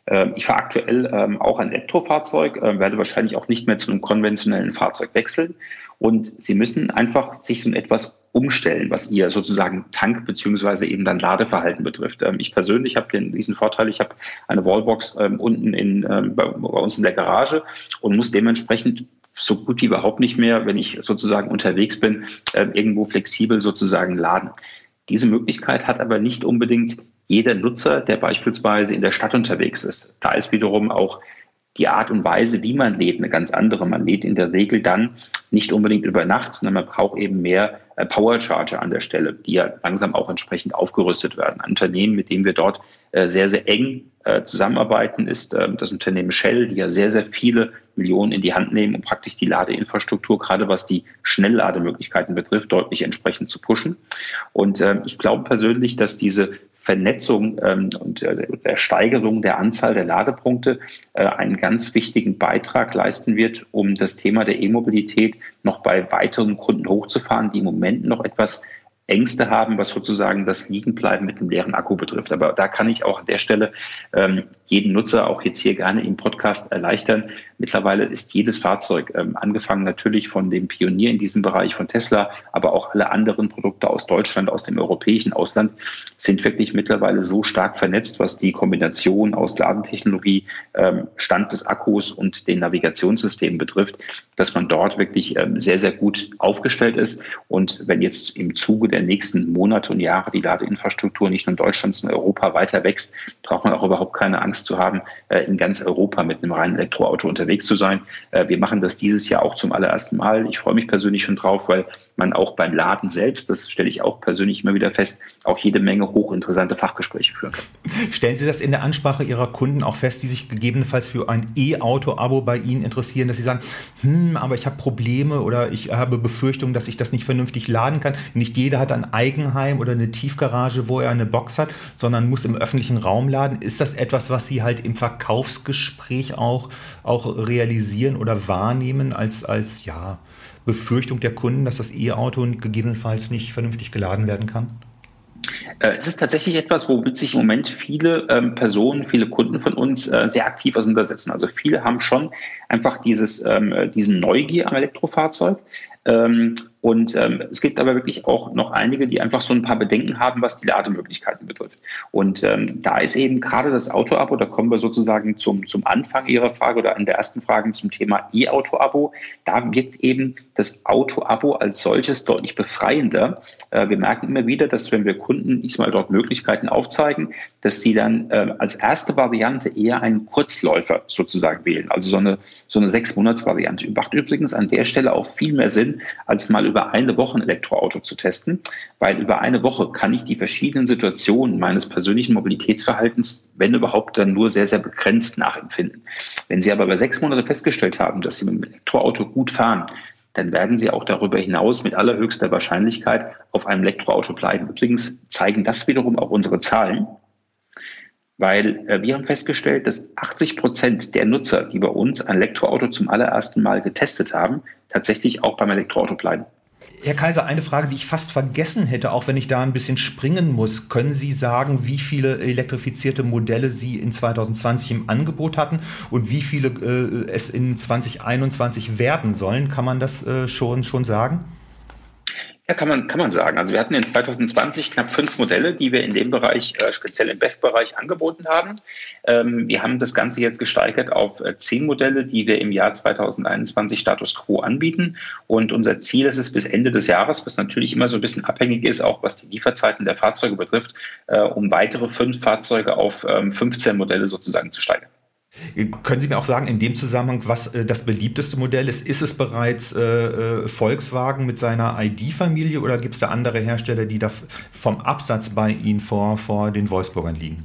Ähm, ich fahre aktuell ähm, auch ein Elektrofahrzeug, äh, werde wahrscheinlich auch nicht mehr zu einem konventionellen Fahrzeug wechseln. Und Sie müssen einfach sich so etwas umstellen, was Ihr sozusagen Tank- beziehungsweise eben dann Ladeverhalten betrifft. Ähm, ich persönlich habe diesen Vorteil, ich habe eine Wallbox unten in, bei, uns in der Garage und muss dementsprechend so gut wie überhaupt nicht mehr, wenn ich sozusagen unterwegs bin, irgendwo flexibel sozusagen laden. Diese Möglichkeit hat aber nicht unbedingt jeder Nutzer, der beispielsweise in der Stadt unterwegs ist, da ist wiederum auch die Art und Weise, wie man lädt, eine ganz andere. Man lädt in der Regel dann nicht unbedingt über Nacht, sondern man braucht eben mehr äh, Powercharger an der Stelle, die ja langsam auch entsprechend aufgerüstet werden. Ein Unternehmen, mit dem wir dort äh, sehr, sehr eng äh, zusammenarbeiten, ist das Unternehmen Shell, die ja sehr, sehr viele Millionen in die Hand nehmen, um praktisch die Ladeinfrastruktur, gerade was die Schnelllademöglichkeiten betrifft, deutlich entsprechend zu pushen. Und ich glaube persönlich, dass diese Vernetzung ähm, und äh, der Steigerung der Anzahl der Ladepunkte äh, einen ganz wichtigen Beitrag leisten wird, um das Thema der E-Mobilität noch bei weiteren Kunden hochzufahren, die im Moment noch etwas Ängste haben, was sozusagen das Liegenbleiben mit dem leeren Akku betrifft. Aber da kann ich auch an der Stelle ähm, jeden Nutzer auch jetzt hier gerne im Podcast erleichtern. Mittlerweile ist jedes Fahrzeug, ähm, angefangen natürlich von dem Pionier in diesem Bereich von Tesla, aber auch alle anderen Produkte aus Deutschland, aus dem europäischen Ausland, sind wirklich mittlerweile so stark vernetzt, was die Kombination aus Ladentechnologie, ähm, Stand des Akkus und den Navigationssystemen betrifft, dass man dort wirklich ähm, sehr, sehr gut aufgestellt ist. Und wenn jetzt im Zuge der nächsten Monate und Jahre die Ladeinfrastruktur nicht nur in Deutschland, sondern Europa weiter wächst, braucht man auch überhaupt keine Angst zu haben, äh, in ganz Europa mit einem reinen Elektroauto unterwegs zu sein. Äh, wir machen das dieses Jahr auch zum allerersten Mal. Ich freue mich persönlich schon drauf, weil man auch beim Laden selbst, das stelle ich auch persönlich immer wieder fest, auch jede Menge hochinteressante Fachgespräche führen kann. Stellen Sie das in der Ansprache Ihrer Kunden auch fest, die sich gegebenenfalls für ein E-Auto-Abo bei Ihnen interessieren, dass Sie sagen, hm, aber ich habe Probleme oder ich habe Befürchtungen, dass ich das nicht vernünftig laden kann. Nicht jeder hat ein Eigenheim oder eine Tiefgarage, wo er eine Box hat, sondern muss im öffentlichen Raum laden. Ist das etwas, was Sie halt im Verkaufsgespräch auch, auch realisieren oder wahrnehmen als, als ja, Befürchtung der Kunden, dass das E-Auto gegebenenfalls nicht vernünftig geladen werden kann? Äh, es ist tatsächlich etwas, womit sich im Moment viele ähm, Personen, viele Kunden von uns äh, sehr aktiv auseinandersetzen. Also viele haben schon einfach dieses, ähm, diesen Neugier am Elektrofahrzeug. Ähm, und ähm, es gibt aber wirklich auch noch einige, die einfach so ein paar Bedenken haben, was die Lademöglichkeiten betrifft. Und ähm, da ist eben gerade das Auto-Abo, da kommen wir sozusagen zum, zum Anfang Ihrer Frage oder an der ersten Frage zum Thema E-Auto-Abo. Da wirkt eben das Auto-Abo als solches deutlich befreiender. Äh, wir merken immer wieder, dass wenn wir Kunden diesmal dort Möglichkeiten aufzeigen, dass sie dann äh, als erste Variante eher einen Kurzläufer sozusagen wählen, also so eine, so eine Sechs-Monats-Variante. Macht übrigens an der Stelle auch viel mehr Sinn, als mal über eine Woche ein Elektroauto zu testen, weil über eine Woche kann ich die verschiedenen Situationen meines persönlichen Mobilitätsverhaltens, wenn überhaupt, dann nur sehr, sehr begrenzt nachempfinden. Wenn Sie aber über sechs Monate festgestellt haben, dass Sie mit dem Elektroauto gut fahren, dann werden Sie auch darüber hinaus mit allerhöchster Wahrscheinlichkeit auf einem Elektroauto bleiben. Übrigens zeigen das wiederum auch unsere Zahlen, weil äh, wir haben festgestellt, dass 80 Prozent der Nutzer, die bei uns ein Elektroauto zum allerersten Mal getestet haben, tatsächlich auch beim Elektroauto bleiben. Herr Kaiser, eine Frage, die ich fast vergessen hätte, auch wenn ich da ein bisschen springen muss. Können Sie sagen, wie viele elektrifizierte Modelle Sie in 2020 im Angebot hatten und wie viele äh, es in 2021 werden sollen? Kann man das äh, schon, schon sagen? Ja, kann man, kann man sagen. Also wir hatten in 2020 knapp fünf Modelle, die wir in dem Bereich, äh, speziell im BEF-Bereich, angeboten haben. Ähm, wir haben das Ganze jetzt gesteigert auf äh, zehn Modelle, die wir im Jahr 2021 Status Quo anbieten. Und unser Ziel ist es bis Ende des Jahres, was natürlich immer so ein bisschen abhängig ist, auch was die Lieferzeiten der Fahrzeuge betrifft, äh, um weitere fünf Fahrzeuge auf ähm, 15 Modelle sozusagen zu steigern. Können Sie mir auch sagen, in dem Zusammenhang, was äh, das beliebteste Modell ist? Ist es bereits äh, äh Volkswagen mit seiner ID-Familie oder gibt es da andere Hersteller, die da vom Absatz bei Ihnen vor, vor den Wolfsburgern liegen?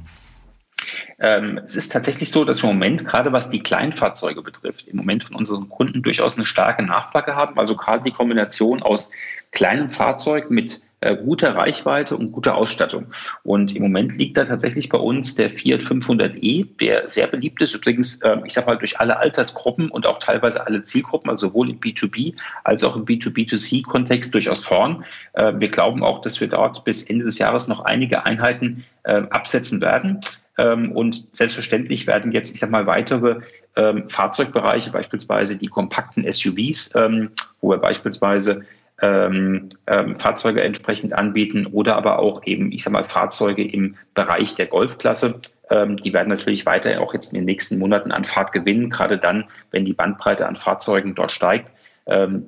Ähm, es ist tatsächlich so, dass wir im Moment, gerade was die Kleinfahrzeuge betrifft, im Moment von unseren Kunden durchaus eine starke Nachfrage haben. Also gerade die Kombination aus kleinem Fahrzeug mit äh, guter Reichweite und guter Ausstattung. Und im Moment liegt da tatsächlich bei uns der Fiat 500e, der sehr beliebt ist, übrigens, äh, ich sage mal, durch alle Altersgruppen und auch teilweise alle Zielgruppen, also sowohl im B2B als auch im B2B2C-Kontext durchaus vorn. Äh, wir glauben auch, dass wir dort bis Ende des Jahres noch einige Einheiten äh, absetzen werden. Ähm, und selbstverständlich werden jetzt, ich sage mal, weitere ähm, Fahrzeugbereiche, beispielsweise die kompakten SUVs, ähm, wo wir beispielsweise ähm, ähm, Fahrzeuge entsprechend anbieten oder aber auch eben, ich sag mal, Fahrzeuge im Bereich der Golfklasse. Ähm, die werden natürlich weiter auch jetzt in den nächsten Monaten an Fahrt gewinnen, gerade dann, wenn die Bandbreite an Fahrzeugen dort steigt. Ähm,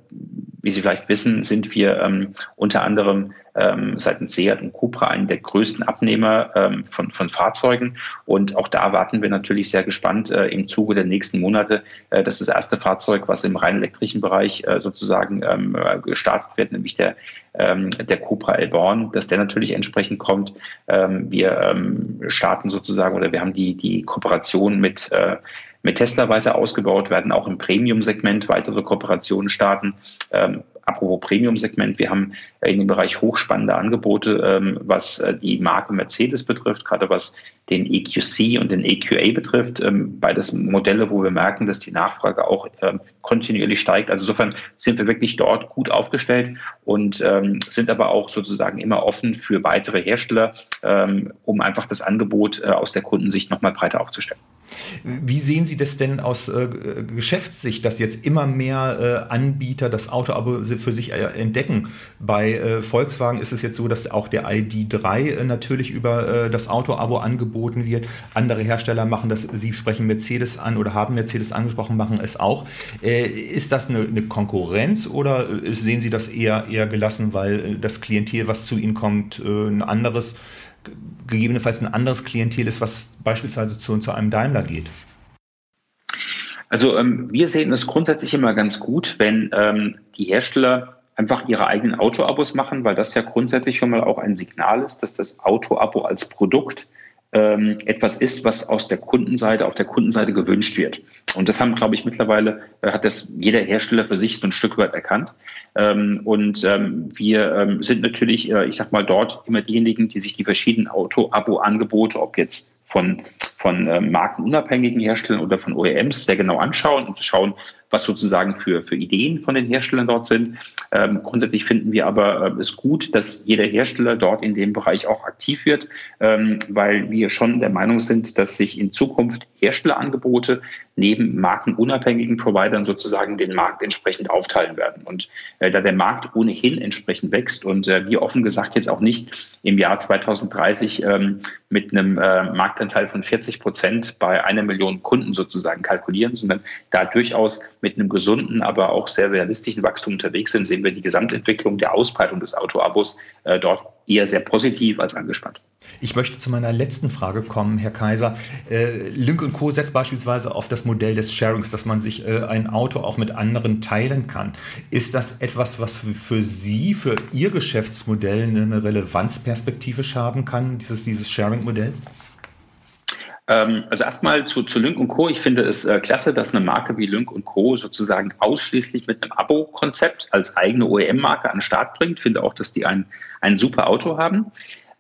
wie Sie vielleicht wissen, sind wir ähm, unter anderem ähm, seitens Seat und Cupra einen der größten Abnehmer ähm, von, von Fahrzeugen. Und auch da warten wir natürlich sehr gespannt äh, im Zuge der nächsten Monate, äh, dass das erste Fahrzeug, was im rein elektrischen Bereich äh, sozusagen ähm, gestartet wird, nämlich der ähm, der Cupra Elborn, dass der natürlich entsprechend kommt. Ähm, wir ähm, starten sozusagen oder wir haben die, die Kooperation mit, äh, mit Tesla weiter ausgebaut, werden auch im Premium-Segment weitere Kooperationen starten. Ähm, apropos Premium-Segment, wir haben in dem Bereich hochspannende Angebote, ähm, was äh, die Marke Mercedes betrifft, gerade was den EQC und den EQA betrifft. Ähm, beides Modelle, wo wir merken, dass die Nachfrage auch ähm, kontinuierlich steigt. Also insofern sind wir wirklich dort gut aufgestellt und sind aber auch sozusagen immer offen für weitere Hersteller, um einfach das Angebot äh, aus der Kundensicht nochmal breiter aufzustellen. Wie sehen Sie das denn aus äh, Geschäftssicht, dass jetzt immer mehr äh, Anbieter das Autoabo für sich äh, entdecken? Bei äh, Volkswagen ist es jetzt so, dass auch der ID3 äh, natürlich über äh, das Autoabo angeboten wird. Andere Hersteller machen das, Sie sprechen Mercedes an oder haben Mercedes angesprochen, machen es auch. ist das eine, eine, Konkurrenz oder sehen Sie das eher, eher gelassen, weil das Klientel, was zu Ihnen kommt, ein anderes gegebenenfalls ein anderes Klientel ist, was beispielsweise zu, zu einem Daimler geht? Also ähm, wir sehen es grundsätzlich immer ganz gut, wenn ähm, die Hersteller einfach ihre eigenen Auto-Abos machen, weil das ja grundsätzlich schon mal auch ein Signal ist, dass das Auto-Abo als Produkt ähm, etwas ist, was aus der Kundenseite, auf der Kundenseite gewünscht wird. Und das haben, glaube ich, mittlerweile, äh, hat das jeder Hersteller für sich so ein Stück weit erkannt. Ähm, und ähm, wir ähm, sind natürlich, äh, ich sag mal, dort immer diejenigen, die sich die verschiedenen Auto-Abo-Angebote, ob jetzt von, von äh, markenunabhängigen Herstellern oder von OEMs sehr genau anschauen und schauen, was sozusagen für, für Ideen von den Herstellern dort sind. Ähm, grundsätzlich finden wir aber äh, es gut, dass jeder Hersteller dort in dem Bereich auch aktiv wird, ähm, weil wir schon der Meinung sind, dass sich in Zukunft Herstellerangebote neben markenunabhängigen Providern sozusagen den Markt entsprechend aufteilen werden. Und äh, da der Markt ohnehin entsprechend wächst und äh, wir offen gesagt jetzt auch nicht im Jahr 2030 ähm, mit einem äh, Marktanteil von 40 Prozent bei einer Million Kunden sozusagen kalkulieren, sondern da durchaus mit einem gesunden, aber auch sehr realistischen Wachstum unterwegs sind, sehen wir die Gesamtentwicklung der Ausbreitung des Autoabos äh, dort eher sehr positiv als angespannt. Ich möchte zu meiner letzten Frage kommen, Herr Kaiser. Äh, Lynk Co. setzt beispielsweise auf das Modell des Sharings, dass man sich äh, ein Auto auch mit anderen teilen kann. Ist das etwas, was für Sie, für Ihr Geschäftsmodell eine Relevanzperspektive haben kann, dieses, dieses Sharing-Modell? Ähm, also erstmal zu, zu Lynk Co. Ich finde es äh, klasse, dass eine Marke wie Lynk Co. sozusagen ausschließlich mit einem Abo-Konzept als eigene OEM-Marke an den Start bringt. Finde auch, dass die ein, ein super Auto haben.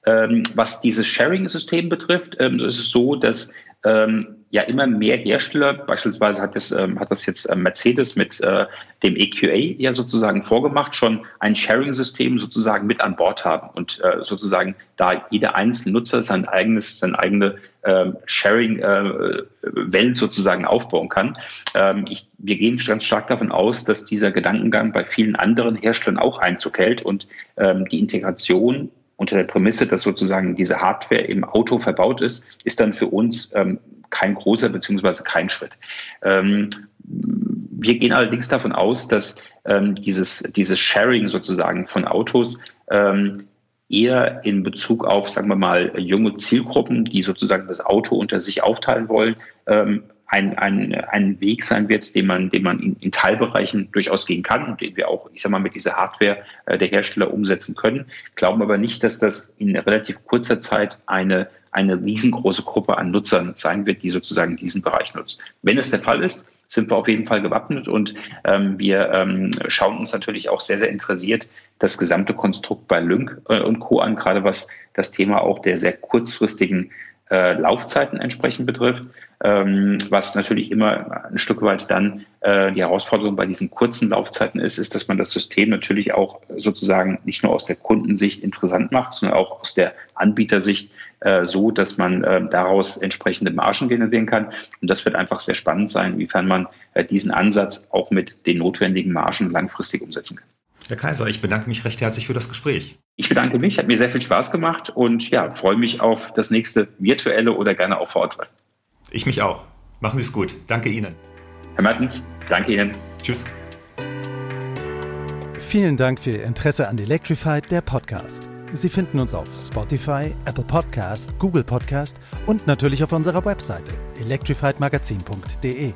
Ähm, was dieses Sharing-System betrifft, ähm, ist es so, dass ähm, ja immer mehr Hersteller, beispielsweise hat das, ähm, hat das jetzt äh, Mercedes mit äh, dem EQA ja sozusagen vorgemacht, schon ein Sharing-System sozusagen mit an Bord haben und äh, sozusagen da jeder einzelne Nutzer sein eigenes, seine eigene ähm, Sharing-Welt äh, sozusagen aufbauen kann. Ähm, ich, wir gehen ganz stark davon aus, dass dieser Gedankengang bei vielen anderen Herstellern auch Einzug hält und ähm, die Integration unter der Prämisse, dass sozusagen diese Hardware im Auto verbaut ist, ist dann für uns ähm, kein großer beziehungsweise kein Schritt. Ähm, wir gehen allerdings davon aus, dass ähm, dieses, dieses Sharing sozusagen von Autos ähm, eher in Bezug auf, sagen wir mal, junge Zielgruppen, die sozusagen das Auto unter sich aufteilen wollen, ähm, ein, ein, ein Weg sein wird, den man, den man in, in Teilbereichen durchaus gehen kann und den wir auch, ich sag mal, mit dieser Hardware äh, der Hersteller umsetzen können. Glauben aber nicht, dass das in relativ kurzer Zeit eine, eine riesengroße Gruppe an Nutzern sein wird, die sozusagen diesen Bereich nutzt. Wenn es der Fall ist, sind wir auf jeden Fall gewappnet und ähm, wir ähm, schauen uns natürlich auch sehr, sehr interessiert das gesamte Konstrukt bei Lync äh, und Co. an, gerade was das Thema auch der sehr kurzfristigen äh, Laufzeiten entsprechend betrifft, ähm, was natürlich immer ein Stück weit dann äh, die Herausforderung bei diesen kurzen Laufzeiten ist, ist, dass man das System natürlich auch sozusagen nicht nur aus der Kundensicht interessant macht, sondern auch aus der Anbietersicht äh, so, dass man äh, daraus entsprechende Margen generieren kann. Und das wird einfach sehr spannend sein, inwiefern man äh, diesen Ansatz auch mit den notwendigen Margen langfristig umsetzen kann. Herr Kaiser, ich bedanke mich recht herzlich für das Gespräch. Ich bedanke mich, hat mir sehr viel Spaß gemacht und ja, freue mich auf das nächste virtuelle oder gerne auch vor Ort. Ich mich auch. Machen Sie es gut. Danke Ihnen. Herr Mertens, danke Ihnen. Tschüss. Vielen Dank für Ihr Interesse an Electrified, der Podcast. Sie finden uns auf Spotify, Apple Podcast, Google Podcast und natürlich auf unserer Webseite electrifiedmagazin.de.